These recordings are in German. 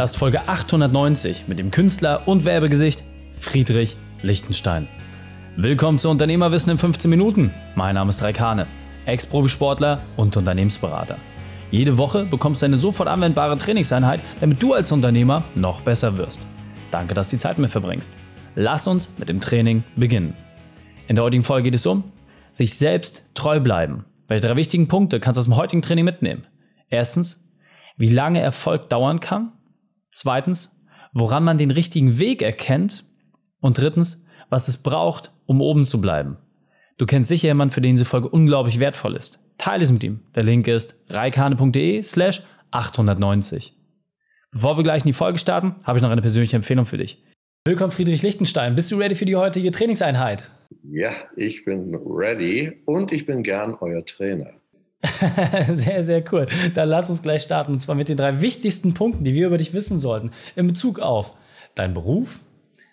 Das ist Folge 890 mit dem Künstler und Werbegesicht Friedrich Lichtenstein. Willkommen zu Unternehmerwissen in 15 Minuten. Mein Name ist Raikane, Ex-Profisportler und Unternehmensberater. Jede Woche bekommst du eine sofort anwendbare Trainingseinheit, damit du als Unternehmer noch besser wirst. Danke, dass du die Zeit mit verbringst. Lass uns mit dem Training beginnen. In der heutigen Folge geht es um sich selbst treu bleiben. Welche drei wichtigen Punkte kannst du aus dem heutigen Training mitnehmen? Erstens, wie lange Erfolg dauern kann. Zweitens, woran man den richtigen Weg erkennt. Und drittens, was es braucht, um oben zu bleiben. Du kennst sicher jemanden, für den diese Folge unglaublich wertvoll ist. Teile es mit ihm. Der Link ist reikane.de slash 890. Bevor wir gleich in die Folge starten, habe ich noch eine persönliche Empfehlung für dich. Willkommen Friedrich Lichtenstein. Bist du ready für die heutige Trainingseinheit? Ja, ich bin ready und ich bin gern euer Trainer. sehr, sehr cool. Dann lass uns gleich starten. Und zwar mit den drei wichtigsten Punkten, die wir über dich wissen sollten. In Bezug auf deinen Beruf,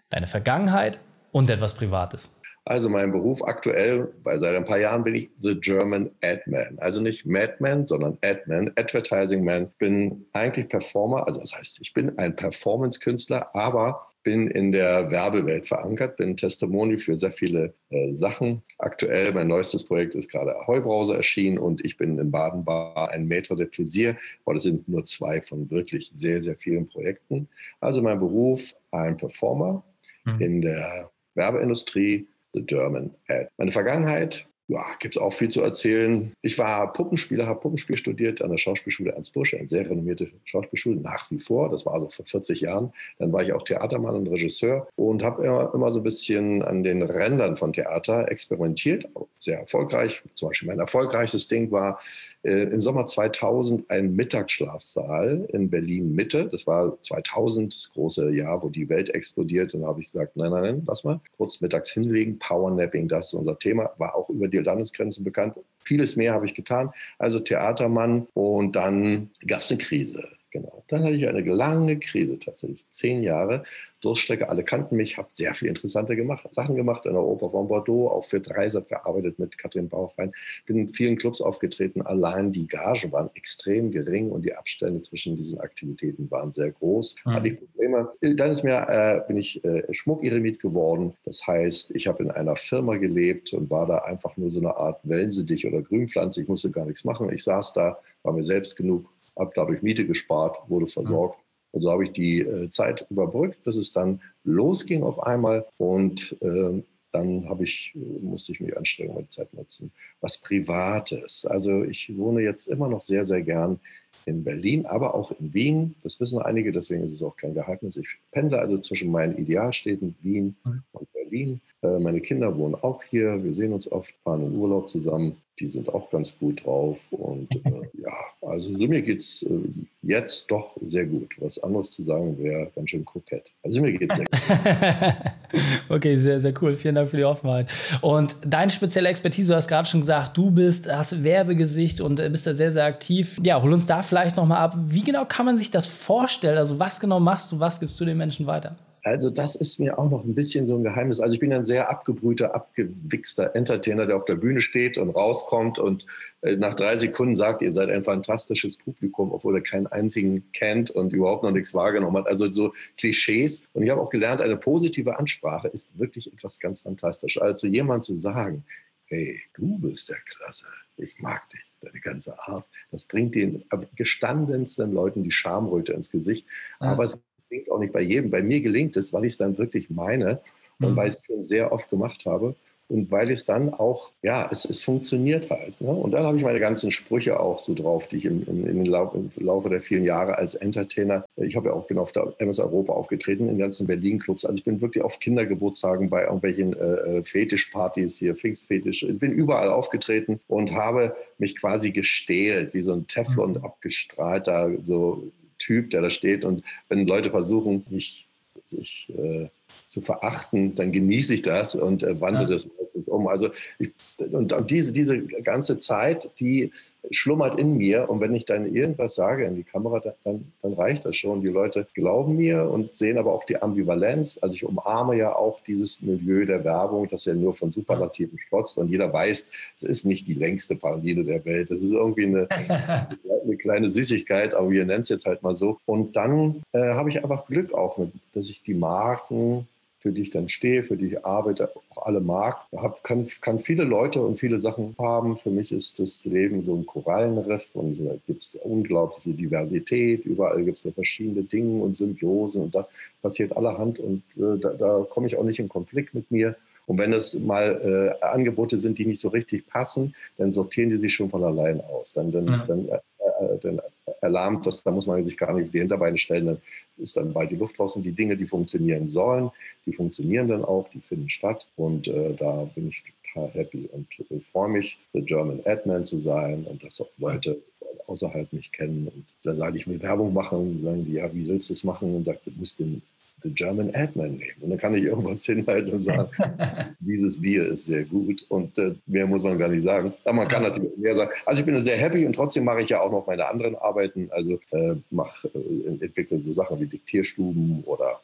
deine Vergangenheit und etwas Privates. Also mein Beruf aktuell, weil seit ein paar Jahren bin ich The German Adman. Also nicht Madman, sondern Adman, Advertising Man. Bin eigentlich Performer, also das heißt, ich bin ein Performance-Künstler, aber bin in der Werbewelt verankert, bin Testimony für sehr viele äh, Sachen. Aktuell, mein neuestes Projekt ist gerade Heubrause erschienen und ich bin in Baden-Bar ein Maître de Plaisir. Aber das sind nur zwei von wirklich sehr, sehr vielen Projekten. Also mein Beruf, ein Performer mhm. in der Werbeindustrie, The German Ad. Meine Vergangenheit, ja, gibt es auch viel zu erzählen. Ich war Puppenspieler, habe Puppenspiel studiert an der Schauspielschule Ernst Busch, eine sehr renommierte Schauspielschule, nach wie vor. Das war also vor 40 Jahren. Dann war ich auch Theatermann und Regisseur und habe immer, immer so ein bisschen an den Rändern von Theater experimentiert, sehr erfolgreich. Zum Beispiel mein erfolgreichstes Ding war äh, im Sommer 2000 ein Mittagsschlafsaal in Berlin Mitte. Das war 2000, das große Jahr, wo die Welt explodiert. Und da habe ich gesagt, nein, nein, nein, lass mal kurz mittags hinlegen. Powernapping, das ist unser Thema. War auch über die die Landesgrenzen bekannt. Vieles mehr habe ich getan. Also Theatermann. Und dann gab es eine Krise. Genau. Dann hatte ich eine lange Krise tatsächlich, zehn Jahre. Durststrecke, alle kannten mich, habe sehr viele interessante gemacht, Sachen gemacht in der Oper von Bordeaux, auch für Dreisat gearbeitet mit Katrin Baufrein, bin in vielen Clubs aufgetreten. Allein die Gagen waren extrem gering und die Abstände zwischen diesen Aktivitäten waren sehr groß. Mhm. Hatte ich Probleme. Dann ist mir, äh, bin ich äh, Schmuckeremit geworden. Das heißt, ich habe in einer Firma gelebt und war da einfach nur so eine Art Wellensittich oder Grünpflanze. Ich musste gar nichts machen. Ich saß da, war mir selbst genug, habe dadurch Miete gespart, wurde versorgt. Und so habe ich die äh, Zeit überbrückt, bis es dann losging auf einmal. Und äh, dann ich, musste ich mich anstrengen, meine Zeit nutzen. Was Privates. Also ich wohne jetzt immer noch sehr, sehr gern in Berlin, aber auch in Wien. Das wissen einige, deswegen ist es auch kein Geheimnis. Ich pendle also zwischen meinen Idealstädten Wien mhm. und Berlin. Äh, meine Kinder wohnen auch hier. Wir sehen uns oft, fahren in Urlaub zusammen. Die sind auch ganz gut drauf. Und äh, ja, also so mir geht es äh, jetzt doch sehr gut. Was anderes zu sagen wäre ganz schön kokett. Also mir geht es sehr gut. okay, sehr, sehr cool. Vielen Dank für die Offenheit. Und deine spezielle Expertise, du hast gerade schon gesagt, du bist, hast Werbegesicht und äh, bist da sehr, sehr aktiv. Ja, hol uns da vielleicht nochmal ab. Wie genau kann man sich das vorstellen? Also was genau machst du, was gibst du den Menschen weiter? Also das ist mir auch noch ein bisschen so ein Geheimnis. Also ich bin ein sehr abgebrühter, abgewichster Entertainer, der auf der Bühne steht und rauskommt und äh, nach drei Sekunden sagt, ihr seid ein fantastisches Publikum, obwohl er keinen einzigen kennt und überhaupt noch nichts wahrgenommen hat. Also so Klischees. Und ich habe auch gelernt, eine positive Ansprache ist wirklich etwas ganz Fantastisches. Also jemand zu sagen, hey, du bist der Klasse, ich mag dich deine ganze Art. Das bringt den gestandensten Leuten die Schamröte ins Gesicht. Ah. Aber es gelingt auch nicht bei jedem. Bei mir gelingt es, weil ich es dann wirklich meine und mhm. weil ich es schon sehr oft gemacht habe und weil es dann auch, ja, es, es funktioniert halt. Ne? Und dann habe ich meine ganzen Sprüche auch so drauf, die ich im, im, im, Laufe, im Laufe der vielen Jahre als Entertainer, ich habe ja auch bin auf der MS Europa aufgetreten, in ganzen Berlin-Clubs. Also ich bin wirklich auf Kindergeburtstagen bei irgendwelchen äh, äh Fetischpartys hier, Pfingstfetisch. Ich bin überall aufgetreten und habe mich quasi gestählt, wie so ein Teflon mhm. abgestrahlter so Typ, der da steht. Und wenn Leute versuchen, mich sich äh, zu verachten, dann genieße ich das und äh, wandle ja. das meistens um. Also ich, und, und, diese, diese ganze Zeit, die schlummert in mir und wenn ich dann irgendwas sage in die Kamera, dann, dann reicht das schon. Die Leute glauben mir und sehen aber auch die Ambivalenz. Also ich umarme ja auch dieses Milieu der Werbung, das ja nur von Superlativen strotzt und jeder weiß, es ist nicht die längste Parallele der Welt. Das ist irgendwie eine, eine kleine Süßigkeit, aber wir nennen es jetzt halt mal so. Und dann äh, habe ich einfach Glück auch, mit, dass ich die Marken für die ich dann stehe, für die ich arbeite, auch alle mag. Hab, kann, kann viele Leute und viele Sachen haben. Für mich ist das Leben so ein Korallenriff und da gibt es unglaubliche Diversität. Überall gibt es ja verschiedene Dinge und Symbiosen und da passiert allerhand und äh, da, da komme ich auch nicht in Konflikt mit mir. Und wenn es mal äh, Angebote sind, die nicht so richtig passen, dann sortieren die sich schon von allein aus. Dann, dann, ja. dann, äh, äh dann erlahmt das, da muss man sich gar nicht die Hinterbeine stellen, dann ist dann bald die Luft draußen. Die Dinge, die funktionieren sollen, die funktionieren dann auch, die finden statt. Und äh, da bin ich total happy und äh, freue mich, der German Adman zu sein und dass auch Leute außerhalb mich kennen. Und dann sage ich, will Werbung machen und sagen die, ja, wie willst du das machen? Und sagt, du musst den The German Adman nehmen. Und dann kann ich irgendwas hinhalten und sagen, dieses Bier ist sehr gut und äh, mehr muss man gar nicht sagen. Aber man kann natürlich mehr sagen. Also ich bin sehr happy und trotzdem mache ich ja auch noch meine anderen Arbeiten. Also äh, mache, äh, entwickle so Sachen wie Diktierstuben oder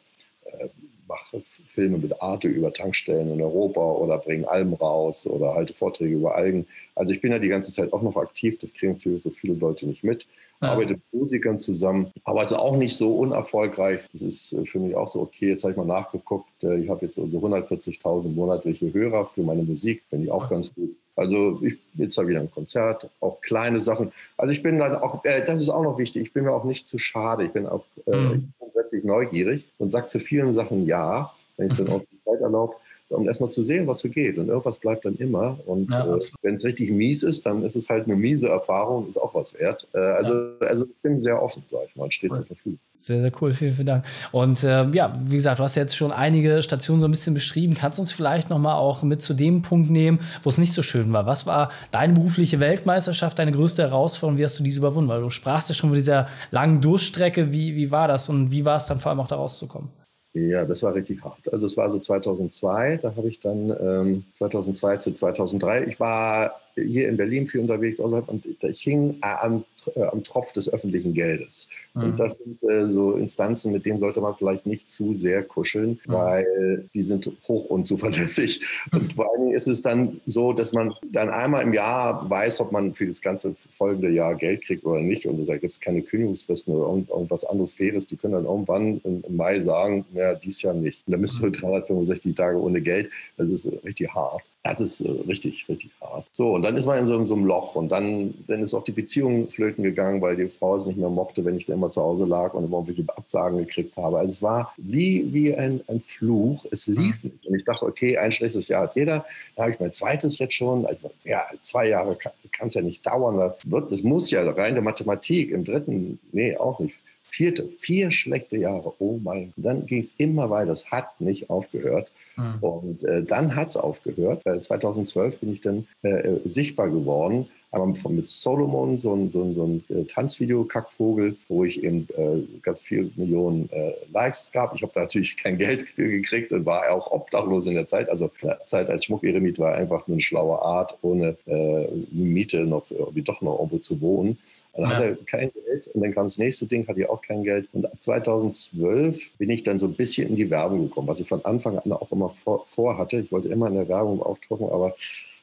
äh, mache Filme mit Arte über Tankstellen in Europa oder bringe Alben raus oder halte Vorträge über Algen. Also ich bin ja die ganze Zeit auch noch aktiv, das kriegen natürlich so viele Leute nicht mit. Ja. Arbeite mit Musikern zusammen, aber also auch nicht so unerfolgreich. Das ist äh, für mich auch so, okay, jetzt habe ich mal nachgeguckt, äh, ich habe jetzt so 140.000 monatliche Hörer für meine Musik, finde ich auch ganz gut. Also ich jetzt da wieder ein Konzert, auch kleine Sachen. Also ich bin dann auch, äh, das ist auch noch wichtig, ich bin mir auch nicht zu schade. Ich bin auch äh, mhm. grundsätzlich neugierig und sage zu vielen Sachen ja, wenn ich es dann auch die Zeit erlaubt um erstmal zu sehen, was so geht. Und irgendwas bleibt dann immer. Und ja, äh, wenn es richtig mies ist, dann ist es halt eine miese Erfahrung, ist auch was wert. Äh, also, ja. also ich bin sehr offen, sag ich mal, steht cool. zur Verfügung. Sehr, sehr cool, vielen, vielen Dank. Und äh, ja, wie gesagt, du hast jetzt schon einige Stationen so ein bisschen beschrieben. Kannst du uns vielleicht nochmal auch mit zu dem Punkt nehmen, wo es nicht so schön war? Was war deine berufliche Weltmeisterschaft, deine größte Herausforderung? Wie hast du diese überwunden? Weil du sprachst ja schon von dieser langen Durststrecke. Wie, wie war das und wie war es dann vor allem auch da rauszukommen? Ja, das war richtig hart. Also es war so 2002, da habe ich dann ähm, 2002 zu 2003, ich war hier in Berlin viel unterwegs außerhalb und ich hing am, äh, am Tropf des öffentlichen Geldes. Mhm. Und das sind äh, so Instanzen, mit denen sollte man vielleicht nicht zu sehr kuscheln, mhm. weil die sind hoch unzuverlässig. Und vor allen Dingen ist es dann so, dass man dann einmal im Jahr weiß, ob man für das ganze folgende Jahr Geld kriegt oder nicht. Und da gibt es keine Kündigungsfristen oder irgendwas anderes Faires. Die können dann irgendwann im, im Mai sagen, ja, dies Jahr nicht. Und dann bist du 365 Tage ohne Geld. Das ist richtig hart. Das ist äh, richtig, richtig hart. So, und dann ist man in so, so, einem Loch und dann, dann ist auch die Beziehung flöten gegangen, weil die Frau es nicht mehr mochte, wenn ich da immer zu Hause lag und immer irgendwelche Absagen gekriegt habe. Also es war wie, wie ein, ein Fluch. Es lief mhm. nicht. Und ich dachte, okay, ein schlechtes Jahr hat jeder. Da habe ich mein zweites jetzt schon. Also, ja, zwei Jahre kann es ja nicht dauern. Das, wird, das muss ja rein der Mathematik. Im dritten, nee, auch nicht vierte, vier schlechte Jahre. Oh mein. Dann ging es immer weiter. Es hat nicht aufgehört. Mhm. Und äh, dann hat es aufgehört. Äh, 2012 bin ich dann äh, äh sichtbar geworden aber mit Solomon, so ein, so ein, so ein äh, Tanzvideo-Kackvogel, wo ich eben äh, ganz viele Millionen äh, Likes gab. Ich habe da natürlich kein Geld für gekriegt und war auch obdachlos in der Zeit. Also der Zeit als Schmuckeremit war einfach eine schlaue Art, ohne äh, Miete noch irgendwie doch noch irgendwo zu wohnen. Dann ja. hatte er kein Geld und dann kam das nächste Ding, hatte ich auch kein Geld. Und ab 2012 bin ich dann so ein bisschen in die Werbung gekommen, was ich von Anfang an auch immer vor, vorhatte. Ich wollte immer in der Werbung auftauchen, aber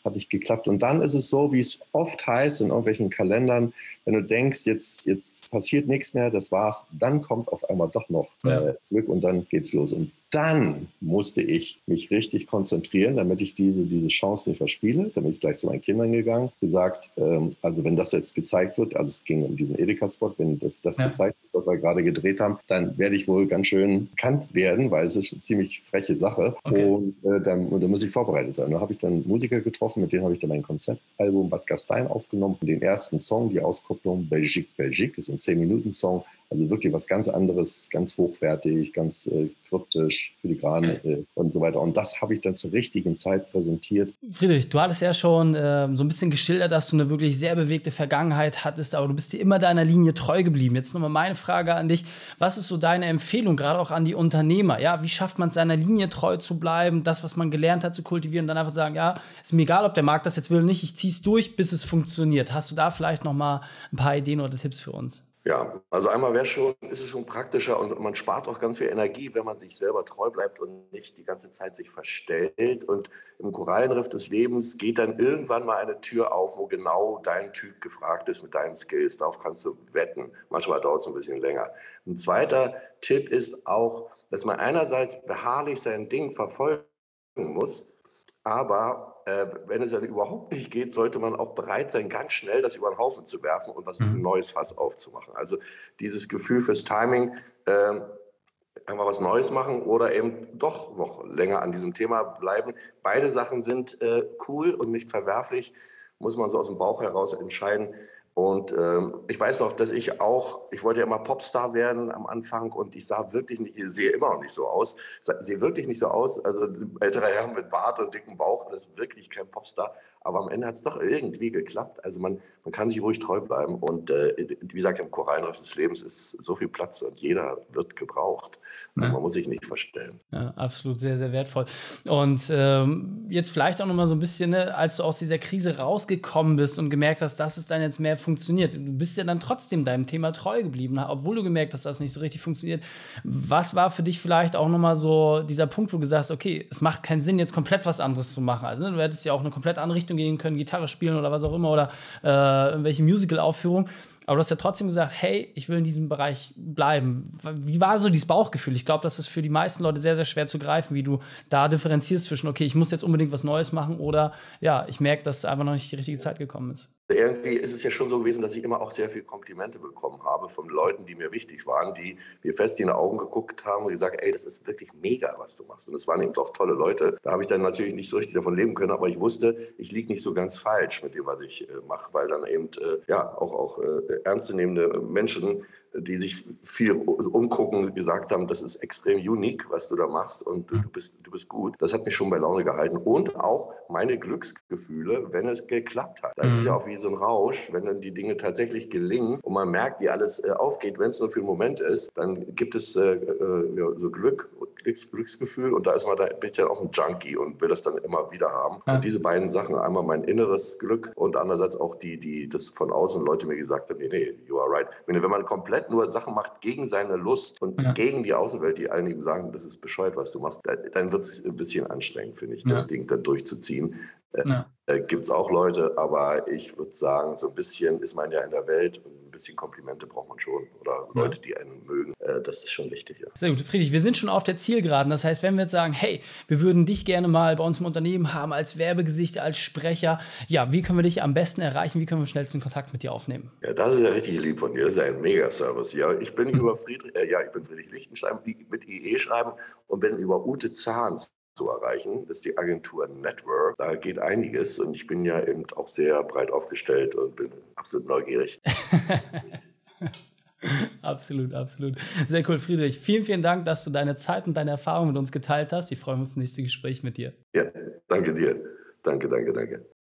hat nicht geklappt. Und dann ist es so, wie es oft heißt in irgendwelchen Kalendern, wenn du denkst, jetzt, jetzt passiert nichts mehr, das war's, dann kommt auf einmal doch noch äh, Glück und dann geht's los. Und dann musste ich mich richtig konzentrieren, damit ich diese, diese Chance nicht verspiele. Dann bin ich gleich zu meinen Kindern gegangen, gesagt, ähm, also wenn das jetzt gezeigt wird, also es ging um diesen Edeka-Spot, wenn das, das ja. gezeigt wird, was wir gerade gedreht haben, dann werde ich wohl ganz schön bekannt werden, weil es ist eine ziemlich freche Sache. Okay. Und äh, dann, und dann muss ich vorbereitet sein. Da habe ich dann Musiker getroffen, mit denen habe ich dann mein Konzeptalbum Bad Gastein aufgenommen. Den ersten Song, die Auskopplung Belgique, Belgique, ist ein 10-Minuten-Song, Also wirklich was ganz anderes, ganz hochwertig, ganz äh, kryptisch, filigran äh, und so weiter. Und das habe ich dann zur richtigen Zeit präsentiert. Friedrich, du hattest ja schon äh, so ein bisschen geschildert, dass du eine wirklich sehr bewegte Vergangenheit hattest, aber du bist dir immer deiner Linie treu geblieben. Jetzt nochmal meine Frage an dich. Was ist so deine Empfehlung, gerade auch an die Unternehmer? Ja, wie schafft man es, seiner Linie treu zu bleiben, das, was man gelernt hat, zu kultivieren und dann einfach sagen, ja, ist mir egal, ob der Markt das jetzt will oder nicht, ich ziehe es durch, bis es funktioniert. Hast du da vielleicht nochmal ein paar Ideen oder Tipps für uns? Ja, also einmal wäre schon, ist es schon praktischer und man spart auch ganz viel Energie, wenn man sich selber treu bleibt und nicht die ganze Zeit sich verstellt. Und im Korallenriff des Lebens geht dann irgendwann mal eine Tür auf, wo genau dein Typ gefragt ist mit deinen Skills. Darauf kannst du wetten. Manchmal dauert es ein bisschen länger. Ein zweiter Tipp ist auch, dass man einerseits beharrlich sein Ding verfolgen muss, aber äh, wenn es dann überhaupt nicht geht, sollte man auch bereit sein, ganz schnell das über den Haufen zu werfen und was mhm. Neues Fass aufzumachen. Also dieses Gefühl fürs Timing, äh, einfach was Neues machen oder eben doch noch länger an diesem Thema bleiben. Beide Sachen sind äh, cool und nicht verwerflich, muss man so aus dem Bauch heraus entscheiden. Und ähm, ich weiß noch, dass ich auch, ich wollte ja immer Popstar werden am Anfang und ich sah wirklich nicht, ich sehe immer noch nicht so aus, sehe wirklich nicht so aus. Also älterer Herr mit Bart und dicken Bauch, das ist wirklich kein Popstar. Aber am Ende hat es doch irgendwie geklappt. Also man, man kann sich ruhig treu bleiben. Und äh, wie gesagt, im Korallenriff des Lebens ist so viel Platz und jeder wird gebraucht. Ja. Man muss sich nicht verstellen. Ja, absolut sehr, sehr wertvoll. Und ähm, jetzt vielleicht auch noch mal so ein bisschen, ne, als du aus dieser Krise rausgekommen bist und gemerkt hast, das ist dann jetzt mehr funktioniert. Du bist ja dann trotzdem deinem Thema treu geblieben, obwohl du gemerkt hast, dass das nicht so richtig funktioniert. Was war für dich vielleicht auch nochmal so dieser Punkt, wo du gesagt hast, okay, es macht keinen Sinn, jetzt komplett was anderes zu machen. Also ne, du hättest ja auch eine komplett andere Richtung gehen können, Gitarre spielen oder was auch immer oder äh, irgendwelche Musical-Aufführungen. Aber du hast ja trotzdem gesagt, hey, ich will in diesem Bereich bleiben. Wie war so dieses Bauchgefühl? Ich glaube, das ist für die meisten Leute sehr, sehr schwer zu greifen, wie du da differenzierst zwischen, okay, ich muss jetzt unbedingt was Neues machen oder ja, ich merke, dass einfach noch nicht die richtige Zeit gekommen ist. Irgendwie ist es ja schon so gewesen, dass ich immer auch sehr viele Komplimente bekommen habe von Leuten, die mir wichtig waren, die mir fest in die Augen geguckt haben und gesagt, ey, das ist wirklich mega, was du machst. Und es waren eben doch tolle Leute. Da habe ich dann natürlich nicht so richtig davon leben können, aber ich wusste, ich liege nicht so ganz falsch mit dem, was ich äh, mache, weil dann eben äh, ja auch, auch äh, ernstzunehmende Menschen die sich viel umgucken, gesagt haben, das ist extrem unique, was du da machst und du, bist, du bist gut. Das hat mich schon bei Laune gehalten. Und auch meine Glücksgefühle, wenn es geklappt hat. Das mhm. ist ja auch wie so ein Rausch, wenn dann die Dinge tatsächlich gelingen und man merkt, wie alles äh, aufgeht, wenn es nur für einen Moment ist, dann gibt es äh, äh, ja, so Glück, Glücks, Glücksgefühl und da ist man da, bin ich dann auch ein Junkie und will das dann immer wieder haben. Und diese beiden Sachen, einmal mein inneres Glück und andererseits auch die, die das von außen Leute mir gesagt haben, nee, nee, you are right. Wenn man komplett komplett nur Sachen macht gegen seine Lust und ja. gegen die Außenwelt, die allen ihm sagen, das ist bescheuert, was du machst, dann wird es ein bisschen anstrengend, finde ich, ja. das Ding dann durchzuziehen. Äh, ja. Äh, Gibt es auch Leute, aber ich würde sagen, so ein bisschen ist man ja in der Welt und ein bisschen Komplimente braucht man schon oder ja. Leute, die einen mögen. Äh, das ist schon wichtig. Ja. Sehr gut, Friedrich, wir sind schon auf der Zielgeraden. Das heißt, wenn wir jetzt sagen, hey, wir würden dich gerne mal bei uns im Unternehmen haben als Werbegesicht, als Sprecher, ja, wie können wir dich am besten erreichen? Wie können wir am schnellsten Kontakt mit dir aufnehmen? Ja, das ist ja richtig lieb von dir. Das ist ja ein Mega-Service. Ja, ich bin mhm. über Friedrich, äh, ja, ich bin Friedrich Lichtenstein mit IE schreiben und bin über Ute Zahns zu erreichen. Das ist die Agentur Network. Da geht einiges und ich bin ja eben auch sehr breit aufgestellt und bin absolut neugierig. absolut, absolut. Sehr cool, Friedrich. Vielen, vielen Dank, dass du deine Zeit und deine Erfahrungen mit uns geteilt hast. Ich freue mich auf das nächste Gespräch mit dir. Ja, danke dir. Danke, danke, danke.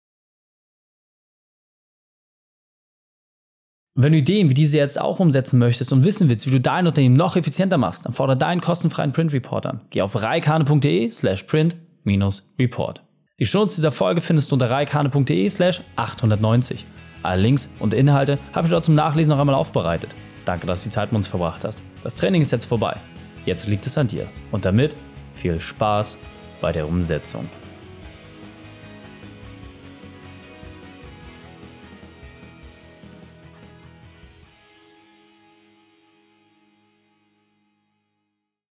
Wenn du Ideen wie diese jetzt auch umsetzen möchtest und wissen willst, wie du dein Unternehmen noch effizienter machst, dann fordere deinen kostenfreien Print Report an. Geh auf reikane.de slash print-report. Die Shownotes dieser Folge findest du unter reikane.de slash 890. Alle Links und Inhalte habe ich dort zum Nachlesen noch einmal aufbereitet. Danke, dass du die Zeit mit uns verbracht hast. Das Training ist jetzt vorbei. Jetzt liegt es an dir. Und damit viel Spaß bei der Umsetzung.